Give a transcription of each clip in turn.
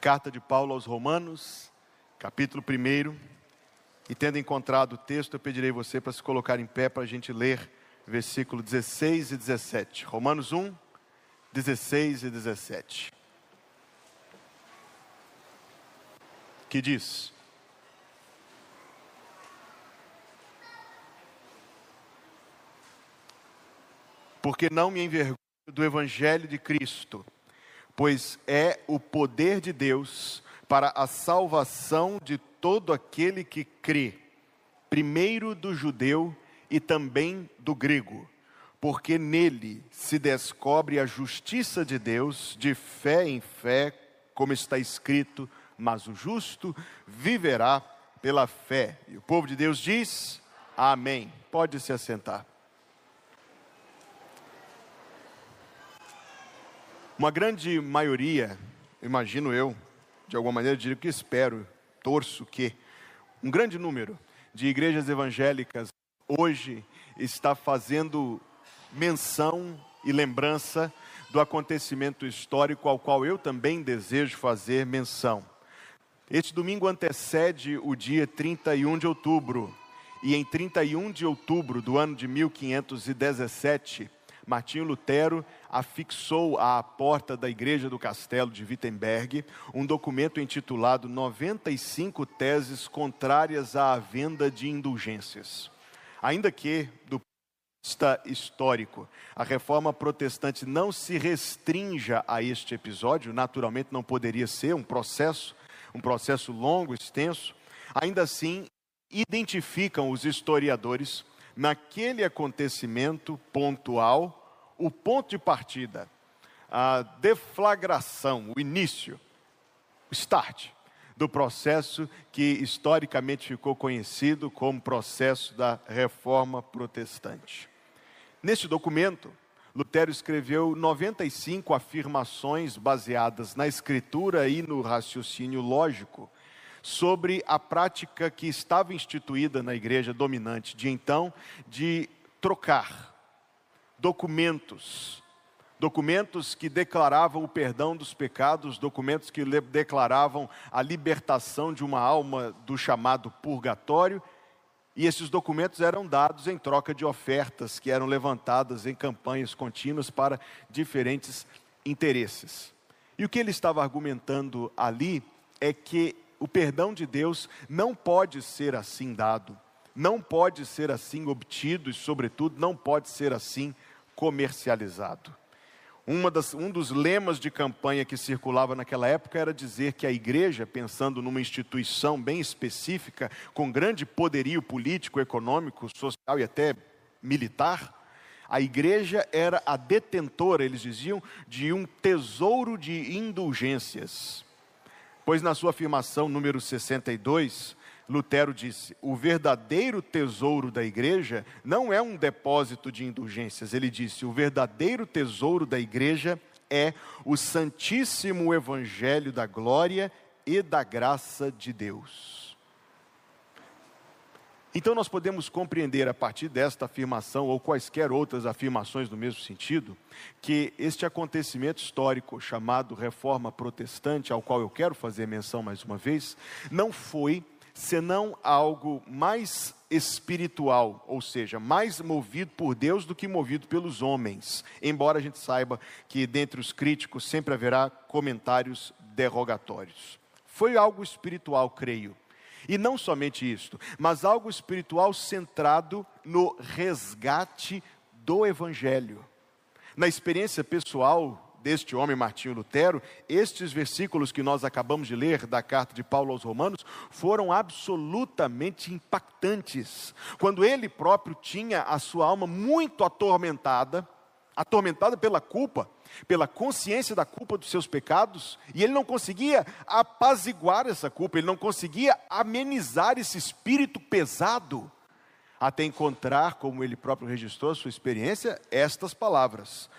Carta de Paulo aos Romanos, capítulo 1. E tendo encontrado o texto, eu pedirei você para se colocar em pé para a gente ler versículo 16 e 17. Romanos 1, 16 e 17. Que diz: Porque não me envergonho do evangelho de Cristo pois é o poder de Deus para a salvação de todo aquele que crê, primeiro do judeu e também do grego, porque nele se descobre a justiça de Deus de fé em fé, como está escrito: mas o justo viverá pela fé. E o povo de Deus diz: Amém. Pode se assentar. Uma grande maioria, imagino eu, de alguma maneira, diria que espero, torço que, um grande número de igrejas evangélicas hoje está fazendo menção e lembrança do acontecimento histórico ao qual eu também desejo fazer menção. Este domingo antecede o dia 31 de outubro, e em 31 de outubro do ano de 1517, Martinho Lutero afixou à porta da igreja do castelo de Wittenberg um documento intitulado 95 teses contrárias à venda de indulgências. Ainda que, do vista histórico, a reforma protestante não se restrinja a este episódio, naturalmente não poderia ser um processo, um processo longo, extenso, ainda assim identificam os historiadores naquele acontecimento pontual o ponto de partida, a deflagração, o início, o start do processo que historicamente ficou conhecido como processo da reforma protestante. Neste documento, Lutero escreveu 95 afirmações baseadas na escritura e no raciocínio lógico sobre a prática que estava instituída na igreja dominante de então de trocar documentos. Documentos que declaravam o perdão dos pecados, documentos que declaravam a libertação de uma alma do chamado purgatório, e esses documentos eram dados em troca de ofertas que eram levantadas em campanhas contínuas para diferentes interesses. E o que ele estava argumentando ali é que o perdão de Deus não pode ser assim dado, não pode ser assim obtido e, sobretudo, não pode ser assim comercializado. Das, um dos lemas de campanha que circulava naquela época era dizer que a igreja, pensando numa instituição bem específica, com grande poderio político, econômico, social e até militar, a igreja era a detentora, eles diziam, de um tesouro de indulgências. Pois na sua afirmação número 62, Lutero disse: o verdadeiro tesouro da igreja não é um depósito de indulgências. Ele disse: o verdadeiro tesouro da igreja é o Santíssimo Evangelho da glória e da graça de Deus. Então nós podemos compreender a partir desta afirmação ou quaisquer outras afirmações no mesmo sentido, que este acontecimento histórico chamado Reforma Protestante, ao qual eu quero fazer menção mais uma vez, não foi senão algo mais espiritual, ou seja, mais movido por Deus do que movido pelos homens. Embora a gente saiba que dentre os críticos sempre haverá comentários derrogatórios. Foi algo espiritual, creio. E não somente isto, mas algo espiritual centrado no resgate do evangelho. Na experiência pessoal deste homem Martinho Lutero, estes versículos que nós acabamos de ler da carta de Paulo aos Romanos foram absolutamente impactantes. Quando ele próprio tinha a sua alma muito atormentada, atormentada pela culpa, pela consciência da culpa dos seus pecados, e ele não conseguia apaziguar essa culpa, ele não conseguia amenizar esse espírito pesado, até encontrar, como ele próprio registrou a sua experiência, estas palavras: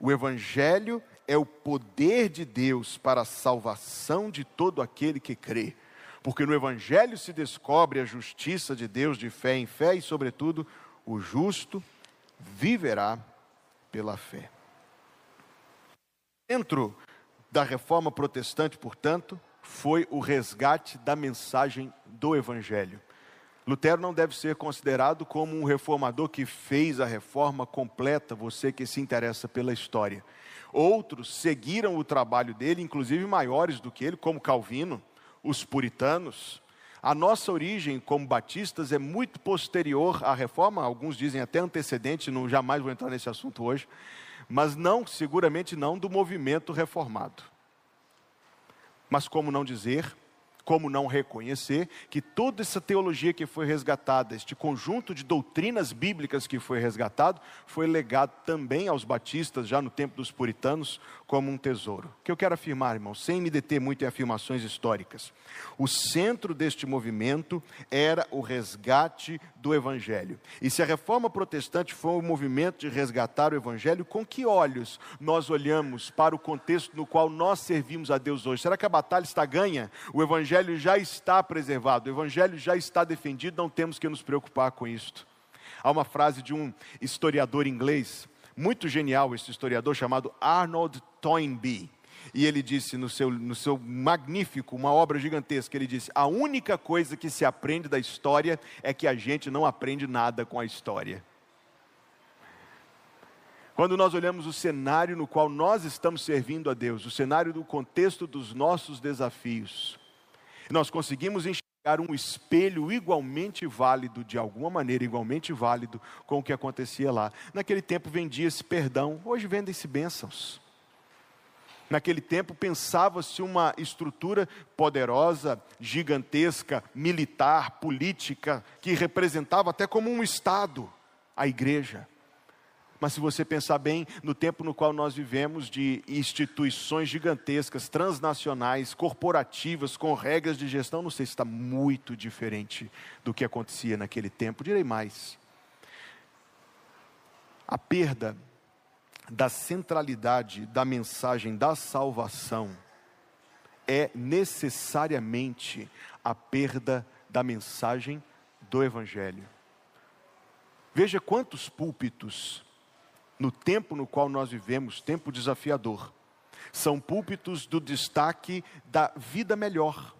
o Evangelho é o poder de Deus para a salvação de todo aquele que crê. Porque no Evangelho se descobre a justiça de Deus de fé em fé e, sobretudo, o justo viverá pela fé. Dentro da reforma protestante, portanto, foi o resgate da mensagem do Evangelho. Lutero não deve ser considerado como um reformador que fez a reforma completa, você que se interessa pela história. Outros seguiram o trabalho dele, inclusive maiores do que ele, como Calvino, os puritanos. A nossa origem como batistas é muito posterior à reforma, alguns dizem até antecedente, não jamais vou entrar nesse assunto hoje, mas não, seguramente não do movimento reformado. Mas como não dizer como não reconhecer que toda essa teologia que foi resgatada, este conjunto de doutrinas bíblicas que foi resgatado, foi legado também aos batistas, já no tempo dos puritanos, como um tesouro. O que eu quero afirmar, irmão, sem me deter muito em afirmações históricas, o centro deste movimento era o resgate do Evangelho. E se a reforma protestante foi um movimento de resgatar o Evangelho, com que olhos nós olhamos para o contexto no qual nós servimos a Deus hoje? Será que a batalha está ganha? O Evangelho já está preservado, o Evangelho já está defendido, não temos que nos preocupar com isto. Há uma frase de um historiador inglês, muito genial, esse historiador chamado Arnold Toynbee. E ele disse no seu, no seu magnífico, uma obra gigantesca, ele disse: A única coisa que se aprende da história é que a gente não aprende nada com a história. Quando nós olhamos o cenário no qual nós estamos servindo a Deus, o cenário do contexto dos nossos desafios, nós conseguimos enxergar um espelho igualmente válido, de alguma maneira igualmente válido, com o que acontecia lá. Naquele tempo vendia-se perdão, hoje vendem-se bênçãos. Naquele tempo pensava-se uma estrutura poderosa, gigantesca, militar, política, que representava até como um Estado a igreja. Mas se você pensar bem, no tempo no qual nós vivemos, de instituições gigantescas, transnacionais, corporativas, com regras de gestão, não sei se está muito diferente do que acontecia naquele tempo. Direi mais. A perda da centralidade da mensagem da salvação é necessariamente a perda da mensagem do Evangelho. Veja quantos púlpitos no tempo no qual nós vivemos, tempo desafiador. São púlpitos do destaque da vida melhor,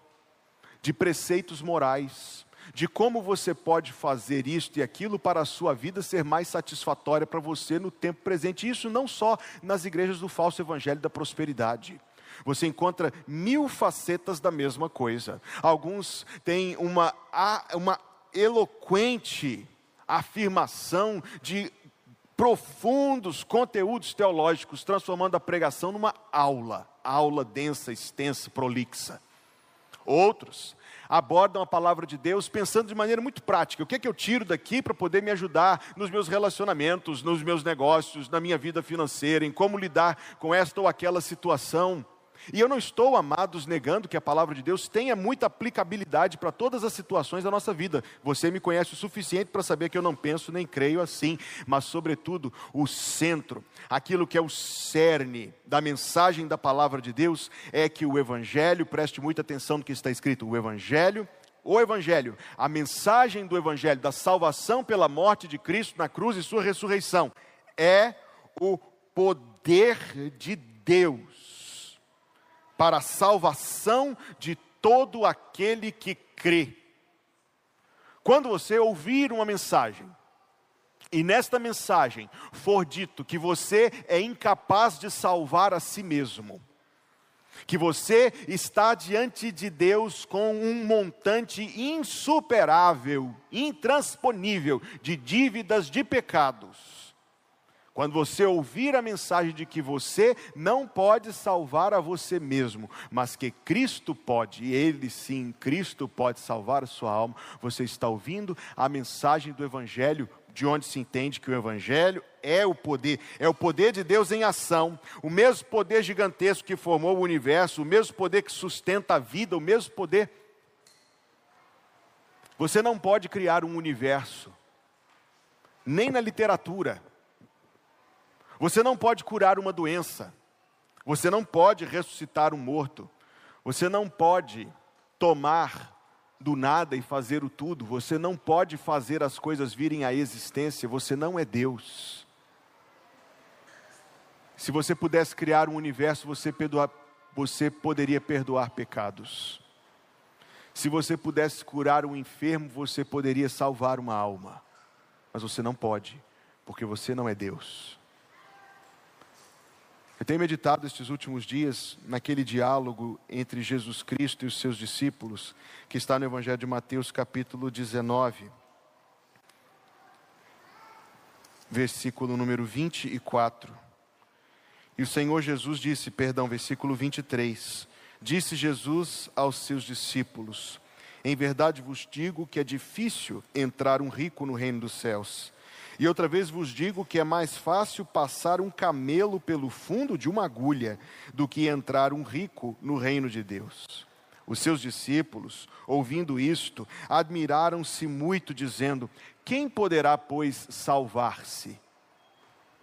de preceitos morais, de como você pode fazer isto e aquilo para a sua vida ser mais satisfatória para você no tempo presente. Isso não só nas igrejas do falso evangelho da prosperidade. Você encontra mil facetas da mesma coisa. Alguns têm uma, uma eloquente afirmação de profundos conteúdos teológicos, transformando a pregação numa aula, aula densa, extensa, prolixa. Outros abordam a palavra de Deus pensando de maneira muito prática. O que é que eu tiro daqui para poder me ajudar nos meus relacionamentos, nos meus negócios, na minha vida financeira, em como lidar com esta ou aquela situação? E eu não estou, amados, negando que a palavra de Deus tenha muita aplicabilidade para todas as situações da nossa vida. Você me conhece o suficiente para saber que eu não penso nem creio assim, mas, sobretudo, o centro, aquilo que é o cerne da mensagem da palavra de Deus, é que o Evangelho, preste muita atenção no que está escrito: o Evangelho o Evangelho, a mensagem do Evangelho, da salvação pela morte de Cristo na cruz e sua ressurreição, é o poder de Deus para a salvação de todo aquele que crê. Quando você ouvir uma mensagem, e nesta mensagem for dito que você é incapaz de salvar a si mesmo, que você está diante de Deus com um montante insuperável, intransponível de dívidas de pecados, quando você ouvir a mensagem de que você não pode salvar a você mesmo, mas que Cristo pode, e Ele sim, Cristo pode salvar a sua alma, você está ouvindo a mensagem do Evangelho, de onde se entende que o Evangelho é o poder, é o poder de Deus em ação, o mesmo poder gigantesco que formou o universo, o mesmo poder que sustenta a vida, o mesmo poder. Você não pode criar um universo, nem na literatura, você não pode curar uma doença. Você não pode ressuscitar um morto. Você não pode tomar do nada e fazer o tudo. Você não pode fazer as coisas virem à existência. Você não é Deus. Se você pudesse criar um universo, você você poderia perdoar pecados. Se você pudesse curar um enfermo, você poderia salvar uma alma. Mas você não pode, porque você não é Deus. Eu tenho meditado estes últimos dias naquele diálogo entre Jesus Cristo e os seus discípulos, que está no Evangelho de Mateus, capítulo 19, versículo número 24. E o Senhor Jesus disse, perdão, versículo 23. Disse Jesus aos seus discípulos: Em verdade vos digo que é difícil entrar um rico no reino dos céus. E outra vez vos digo que é mais fácil passar um camelo pelo fundo de uma agulha do que entrar um rico no reino de Deus. Os seus discípulos, ouvindo isto, admiraram-se muito, dizendo: Quem poderá, pois, salvar-se?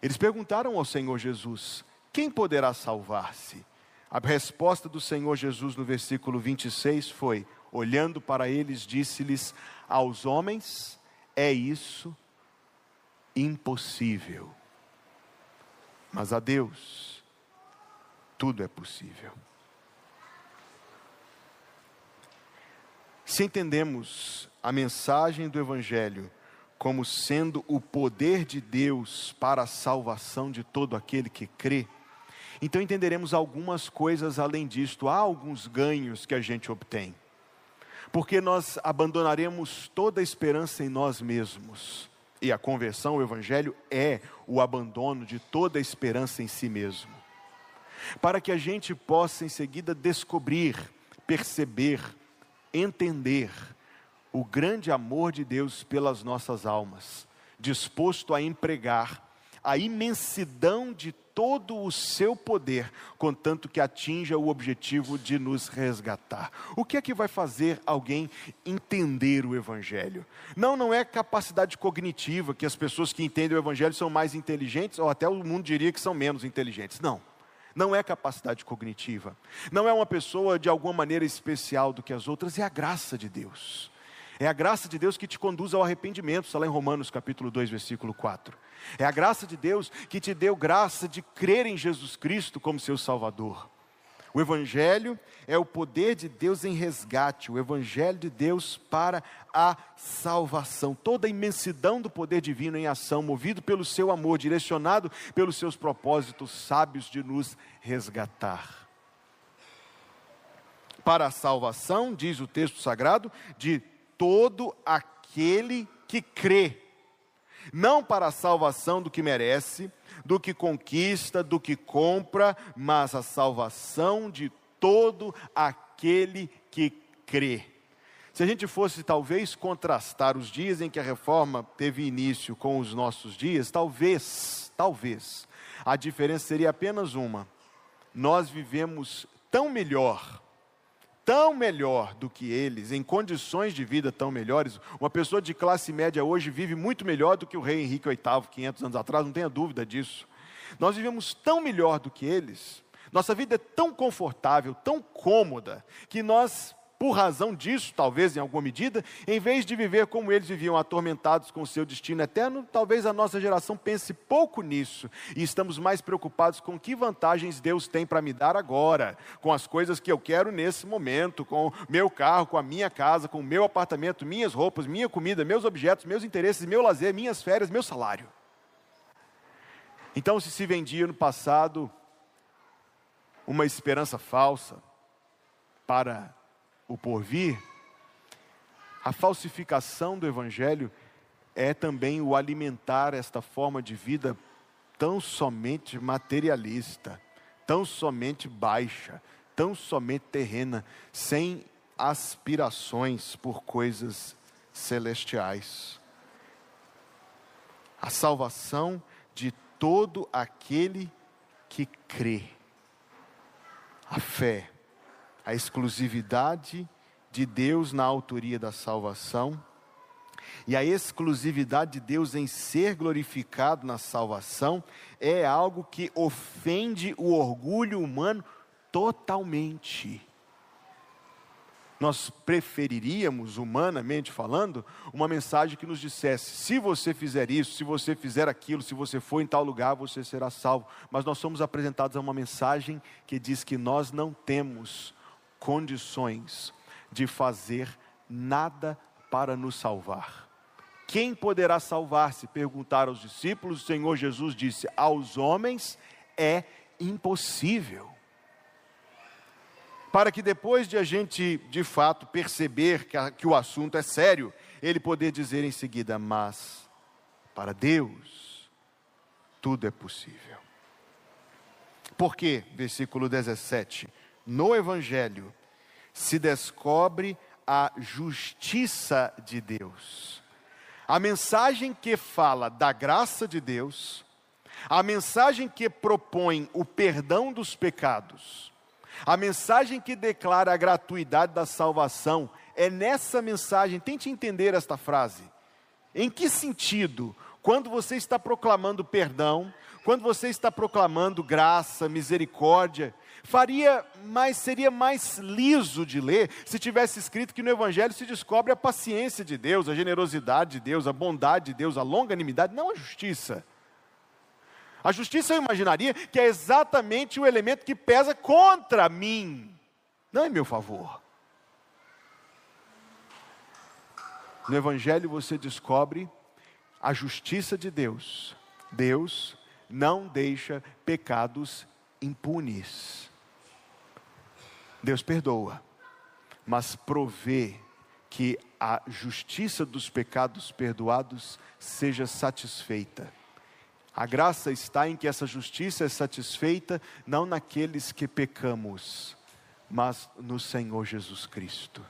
Eles perguntaram ao Senhor Jesus: Quem poderá salvar-se? A resposta do Senhor Jesus no versículo 26 foi: olhando para eles, disse-lhes: Aos homens é isso impossível, mas a Deus tudo é possível. Se entendemos a mensagem do Evangelho como sendo o poder de Deus para a salvação de todo aquele que crê, então entenderemos algumas coisas além disto, há alguns ganhos que a gente obtém. Porque nós abandonaremos toda a esperança em nós mesmos. E a conversão, o evangelho é o abandono de toda a esperança em si mesmo. Para que a gente possa em seguida descobrir, perceber, entender o grande amor de Deus pelas nossas almas, disposto a empregar a imensidão de todo o seu poder, contanto que atinja o objetivo de nos resgatar. O que é que vai fazer alguém entender o Evangelho? Não, não é capacidade cognitiva, que as pessoas que entendem o Evangelho são mais inteligentes, ou até o mundo diria que são menos inteligentes. Não. Não é capacidade cognitiva. Não é uma pessoa de alguma maneira especial do que as outras, é a graça de Deus. É a graça de Deus que te conduz ao arrependimento, está lá em Romanos capítulo 2, versículo 4. É a graça de Deus que te deu graça de crer em Jesus Cristo como seu Salvador. O Evangelho é o poder de Deus em resgate, o Evangelho de Deus para a salvação. Toda a imensidão do poder divino em ação, movido pelo seu amor, direcionado pelos seus propósitos sábios de nos resgatar. Para a salvação, diz o texto sagrado, de todo aquele que crê, não para a salvação do que merece, do que conquista, do que compra, mas a salvação de todo aquele que crê. Se a gente fosse talvez contrastar os dias em que a reforma teve início com os nossos dias, talvez, talvez, a diferença seria apenas uma. Nós vivemos tão melhor tão melhor do que eles, em condições de vida tão melhores. Uma pessoa de classe média hoje vive muito melhor do que o rei Henrique VIII, 500 anos atrás, não tenha dúvida disso. Nós vivemos tão melhor do que eles, nossa vida é tão confortável, tão cômoda, que nós por razão disso, talvez em alguma medida, em vez de viver como eles viviam, atormentados com o seu destino eterno, talvez a nossa geração pense pouco nisso e estamos mais preocupados com que vantagens Deus tem para me dar agora, com as coisas que eu quero nesse momento, com meu carro, com a minha casa, com o meu apartamento, minhas roupas, minha comida, meus objetos, meus interesses, meu lazer, minhas férias, meu salário. Então, se se vendia no passado uma esperança falsa para o porvir, a falsificação do Evangelho é também o alimentar esta forma de vida tão somente materialista, tão somente baixa, tão somente terrena, sem aspirações por coisas celestiais. A salvação de todo aquele que crê. A fé a exclusividade de Deus na autoria da salvação e a exclusividade de Deus em ser glorificado na salvação é algo que ofende o orgulho humano totalmente. Nós preferiríamos, humanamente falando, uma mensagem que nos dissesse: se você fizer isso, se você fizer aquilo, se você for em tal lugar, você será salvo. Mas nós somos apresentados a uma mensagem que diz que nós não temos condições de fazer nada para nos salvar. Quem poderá salvar-se? Perguntaram aos discípulos, o Senhor Jesus disse: aos homens é impossível para que depois de a gente de fato perceber que, a, que o assunto é sério, ele poder dizer em seguida: Mas para Deus tudo é possível. Porque, versículo 17, no Evangelho se descobre a justiça de Deus. A mensagem que fala da graça de Deus, a mensagem que propõe o perdão dos pecados, a mensagem que declara a gratuidade da salvação é nessa mensagem, tente entender esta frase. Em que sentido, quando você está proclamando perdão, quando você está proclamando graça, misericórdia, faria mais, seria mais liso de ler se tivesse escrito que no Evangelho se descobre a paciência de Deus, a generosidade de Deus, a bondade de Deus, a longanimidade, não a justiça. A justiça eu imaginaria que é exatamente o elemento que pesa contra mim, não em meu favor. No Evangelho você descobre a justiça de Deus. Deus não deixa pecados impunes. Deus perdoa, mas provê que a justiça dos pecados perdoados seja satisfeita. A graça está em que essa justiça é satisfeita não naqueles que pecamos, mas no Senhor Jesus Cristo.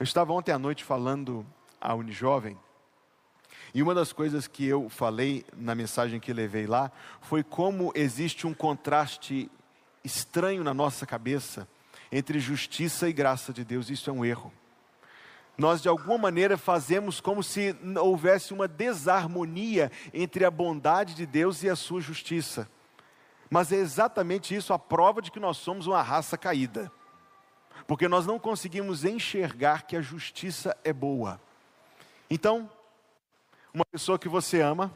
Eu estava ontem à noite falando a Unijovem, e uma das coisas que eu falei na mensagem que levei lá foi como existe um contraste estranho na nossa cabeça entre justiça e graça de Deus. Isso é um erro nós de alguma maneira fazemos como se houvesse uma desarmonia entre a bondade de Deus e a sua justiça. Mas é exatamente isso a prova de que nós somos uma raça caída. Porque nós não conseguimos enxergar que a justiça é boa. Então, uma pessoa que você ama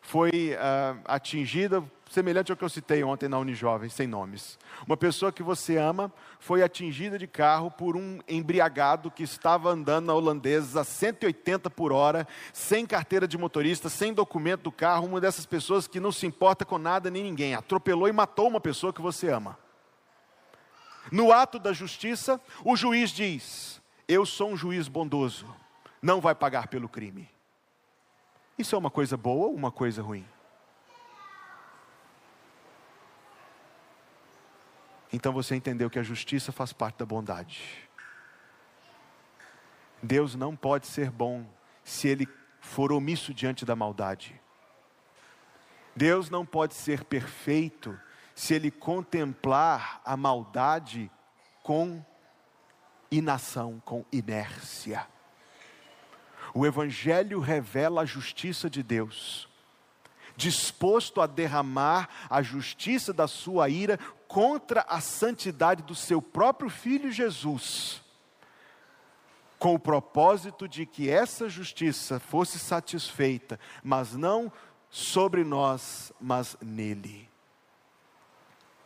foi uh, atingida semelhante ao que eu citei ontem na Unijovem, sem nomes. Uma pessoa que você ama foi atingida de carro por um embriagado que estava andando na holandesa a 180 por hora, sem carteira de motorista, sem documento do carro, uma dessas pessoas que não se importa com nada nem ninguém, atropelou e matou uma pessoa que você ama. No ato da justiça, o juiz diz: Eu sou um juiz bondoso, não vai pagar pelo crime. Isso é uma coisa boa ou uma coisa ruim? Então você entendeu que a justiça faz parte da bondade. Deus não pode ser bom se ele for omisso diante da maldade. Deus não pode ser perfeito se ele contemplar a maldade com inação, com inércia. O Evangelho revela a justiça de Deus, disposto a derramar a justiça da sua ira contra a santidade do seu próprio filho Jesus, com o propósito de que essa justiça fosse satisfeita, mas não sobre nós, mas nele.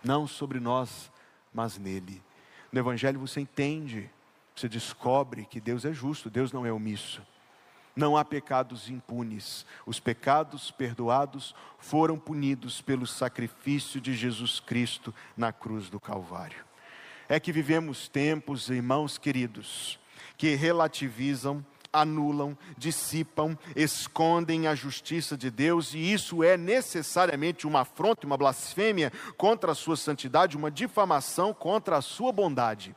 Não sobre nós, mas nele. No Evangelho você entende, você descobre que Deus é justo, Deus não é omisso. Não há pecados impunes. Os pecados perdoados foram punidos pelo sacrifício de Jesus Cristo na cruz do Calvário. É que vivemos tempos, irmãos queridos, que relativizam, anulam, dissipam, escondem a justiça de Deus, e isso é necessariamente uma afronta, uma blasfêmia contra a sua santidade, uma difamação contra a sua bondade.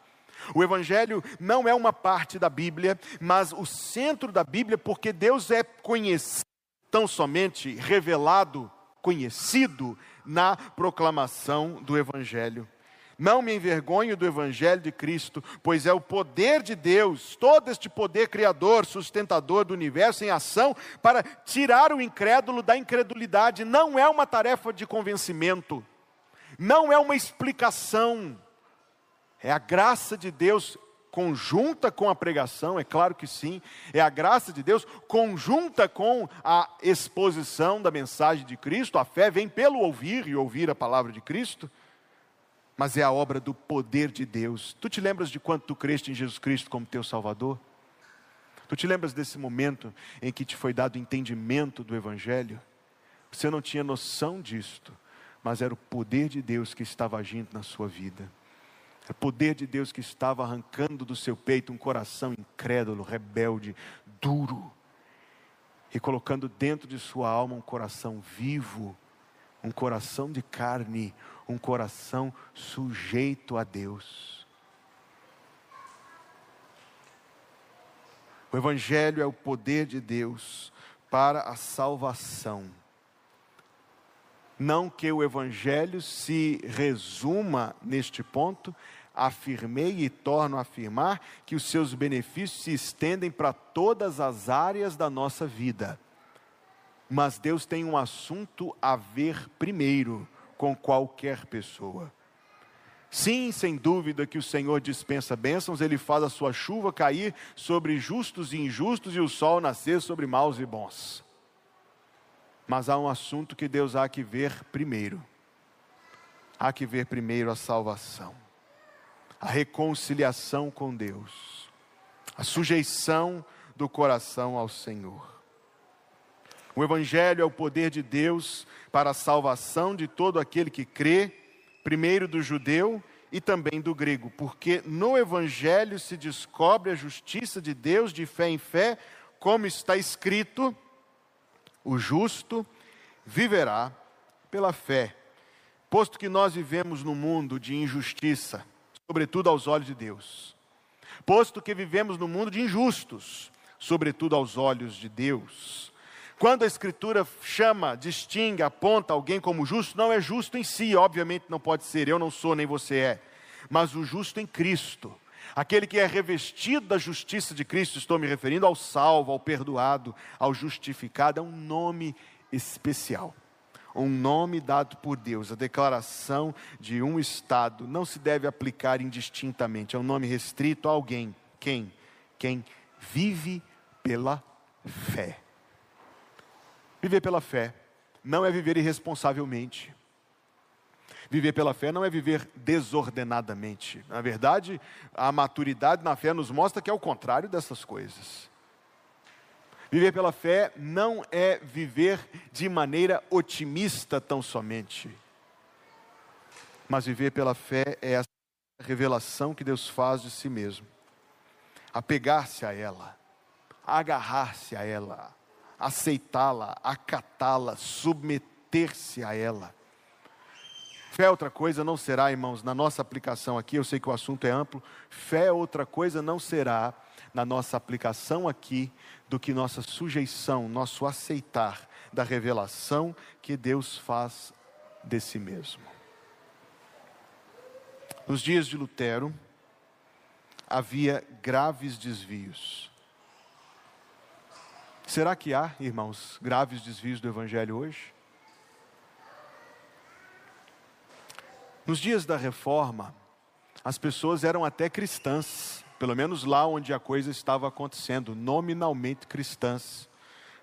O Evangelho não é uma parte da Bíblia, mas o centro da Bíblia, porque Deus é conhecido, tão somente revelado, conhecido na proclamação do Evangelho. Não me envergonho do Evangelho de Cristo, pois é o poder de Deus, todo este poder criador, sustentador do universo em ação, para tirar o incrédulo da incredulidade. Não é uma tarefa de convencimento, não é uma explicação É a graça de Deus conjunta com a pregação, é claro que sim, é a graça de Deus conjunta com a exposição da mensagem de Cristo, a fé vem pelo ouvir e ouvir a palavra de Cristo, mas é a obra do poder de Deus. Tu te lembras de quando tu creste em Jesus Cristo como teu Salvador? Tu te lembras desse momento em que te foi dado entendimento do Evangelho? Você não tinha noção disto, mas era o poder de Deus que estava agindo na sua vida. Era o poder de Deus que estava arrancando do seu peito um coração incrédulo, rebelde, duro, e colocando dentro de sua alma um coração vivo, um coração de carne, um coração sujeito a Deus. O Evangelho é o poder de Deus para a salvação. Não que o Evangelho se resuma neste ponto, afirmei e torno a afirmar que os seus benefícios se estendem para todas as áreas da nossa vida. Mas Deus tem um assunto a ver primeiro com qualquer pessoa. Sim, sem dúvida que o Senhor dispensa bênçãos, Ele faz a sua chuva cair sobre justos e injustos e o sol nascer sobre maus e bons. Mas há um assunto que Deus há que ver primeiro. Há que ver primeiro a salvação, a reconciliação com Deus, a sujeição do coração ao Senhor. O Evangelho é o poder de Deus para a salvação de todo aquele que crê primeiro do judeu e também do grego, porque no Evangelho se descobre a justiça de Deus de fé em fé, como está escrito: o justo viverá pela fé. Posto que nós vivemos num mundo de injustiça, sobretudo aos olhos de Deus, posto que vivemos num mundo de injustos, sobretudo aos olhos de Deus, quando a Escritura chama, distingue, aponta alguém como justo, não é justo em si, obviamente não pode ser, eu não sou nem você é, mas o justo em Cristo. Aquele que é revestido da justiça de Cristo, estou me referindo ao salvo, ao perdoado, ao justificado, é um nome especial. Um nome dado por Deus, a declaração de um Estado não se deve aplicar indistintamente, é um nome restrito a alguém. Quem? Quem vive pela fé. Viver pela fé não é viver irresponsavelmente. Viver pela fé não é viver desordenadamente. Na verdade, a maturidade na fé nos mostra que é o contrário dessas coisas. Viver pela fé não é viver de maneira otimista tão somente. Mas viver pela fé é a revelação que Deus faz de si mesmo. Apegar-se a ela, agarrar-se a ela, aceitá-la, acatá-la, submeter-se a ela. Fé é outra coisa não será, irmãos, na nossa aplicação aqui, eu sei que o assunto é amplo, fé é outra coisa não será na nossa aplicação aqui do que nossa sujeição, nosso aceitar da revelação que Deus faz de si mesmo. Nos dias de Lutero, havia graves desvios. Será que há, irmãos, graves desvios do Evangelho hoje? Nos dias da reforma, as pessoas eram até cristãs, pelo menos lá onde a coisa estava acontecendo, nominalmente cristãs,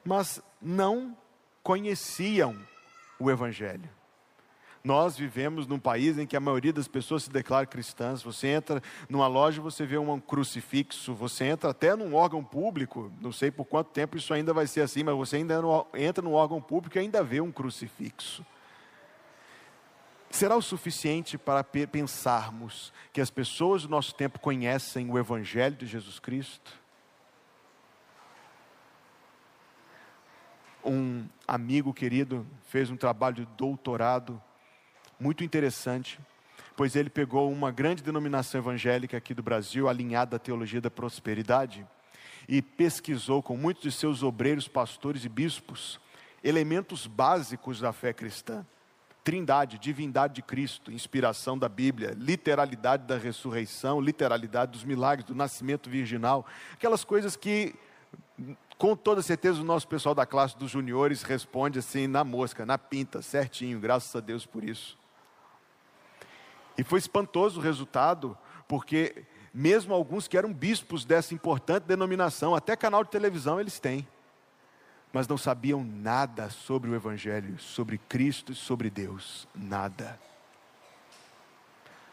mas não conheciam o Evangelho. Nós vivemos num país em que a maioria das pessoas se declara cristãs. Você entra numa loja, você vê um crucifixo, você entra até num órgão público, não sei por quanto tempo isso ainda vai ser assim, mas você ainda entra num órgão público e ainda vê um crucifixo. Será o suficiente para pensarmos que as pessoas do nosso tempo conhecem o Evangelho de Jesus Cristo? Um amigo querido fez um trabalho de doutorado muito interessante, pois ele pegou uma grande denominação evangélica aqui do Brasil, alinhada à teologia da prosperidade, e pesquisou com muitos de seus obreiros, pastores e bispos elementos básicos da fé cristã. Trindade, divindade de Cristo, inspiração da Bíblia, literalidade da ressurreição, literalidade dos milagres, do nascimento virginal, aquelas coisas que, com toda certeza, o nosso pessoal da classe dos juniores responde assim na mosca, na pinta, certinho, graças a Deus por isso. E foi espantoso o resultado, porque mesmo alguns que eram bispos dessa importante denominação, até canal de televisão eles têm, mas não sabiam nada sobre o Evangelho, sobre Cristo e sobre Deus, nada.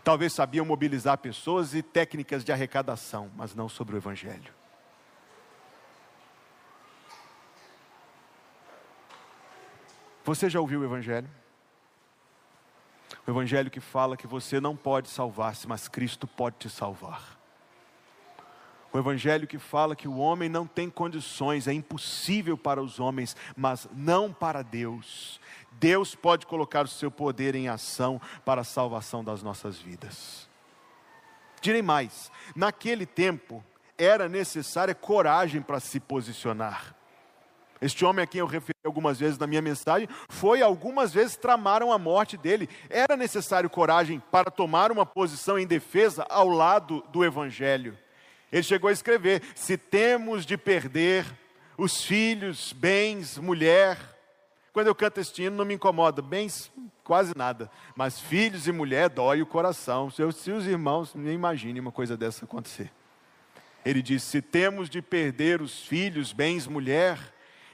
Talvez sabiam mobilizar pessoas e técnicas de arrecadação, mas não sobre o Evangelho. Você já ouviu o Evangelho? O Evangelho que fala que você não pode salvar-se, mas Cristo pode te salvar. O Evangelho que fala que o homem não tem condições, é impossível para os homens, mas não para Deus. Deus pode colocar o seu poder em ação para a salvação das nossas vidas. Direi mais: naquele tempo era necessária coragem para se posicionar. Este homem a quem eu referi algumas vezes na minha mensagem, foi algumas vezes tramaram a morte dele. Era necessário coragem para tomar uma posição em defesa ao lado do Evangelho. Ele chegou a escrever: se temos de perder os filhos, bens, mulher. Quando eu canto este hino, não me incomoda, bens, quase nada, mas filhos e mulher dói o coração. Se, eu, se os irmãos, nem imaginem uma coisa dessa acontecer. Ele diz: se temos de perder os filhos, bens, mulher,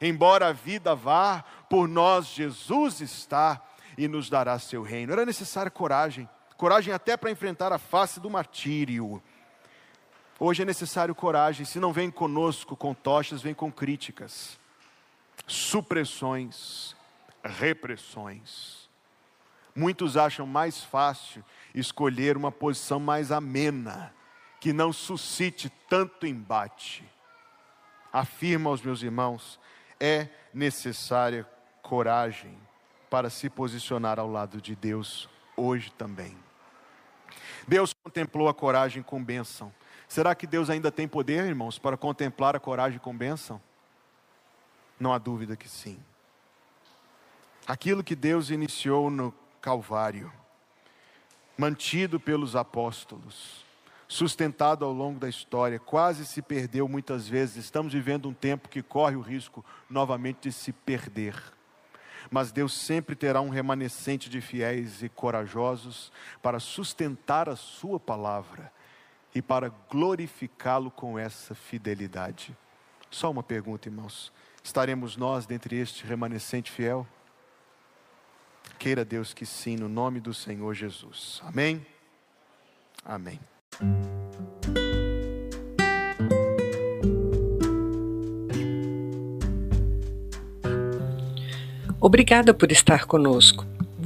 embora a vida vá, por nós Jesus está e nos dará seu reino. Era necessária coragem, coragem até para enfrentar a face do martírio. Hoje é necessário coragem, se não vem conosco com tochas, vem com críticas, supressões, repressões. Muitos acham mais fácil escolher uma posição mais amena, que não suscite tanto embate. Afirma aos meus irmãos, é necessária coragem para se posicionar ao lado de Deus hoje também. Deus contemplou a coragem com bênção. Será que Deus ainda tem poder, irmãos, para contemplar a coragem com bênção? Não há dúvida que sim. Aquilo que Deus iniciou no Calvário, mantido pelos apóstolos, sustentado ao longo da história, quase se perdeu muitas vezes. Estamos vivendo um tempo que corre o risco novamente de se perder. Mas Deus sempre terá um remanescente de fiéis e corajosos para sustentar a Sua palavra e para glorificá-lo com essa fidelidade. Só uma pergunta, irmãos: estaremos nós dentre este remanescente fiel? Queira Deus que sim, no nome do Senhor Jesus. Amém? Amém. Obrigada por estar conosco.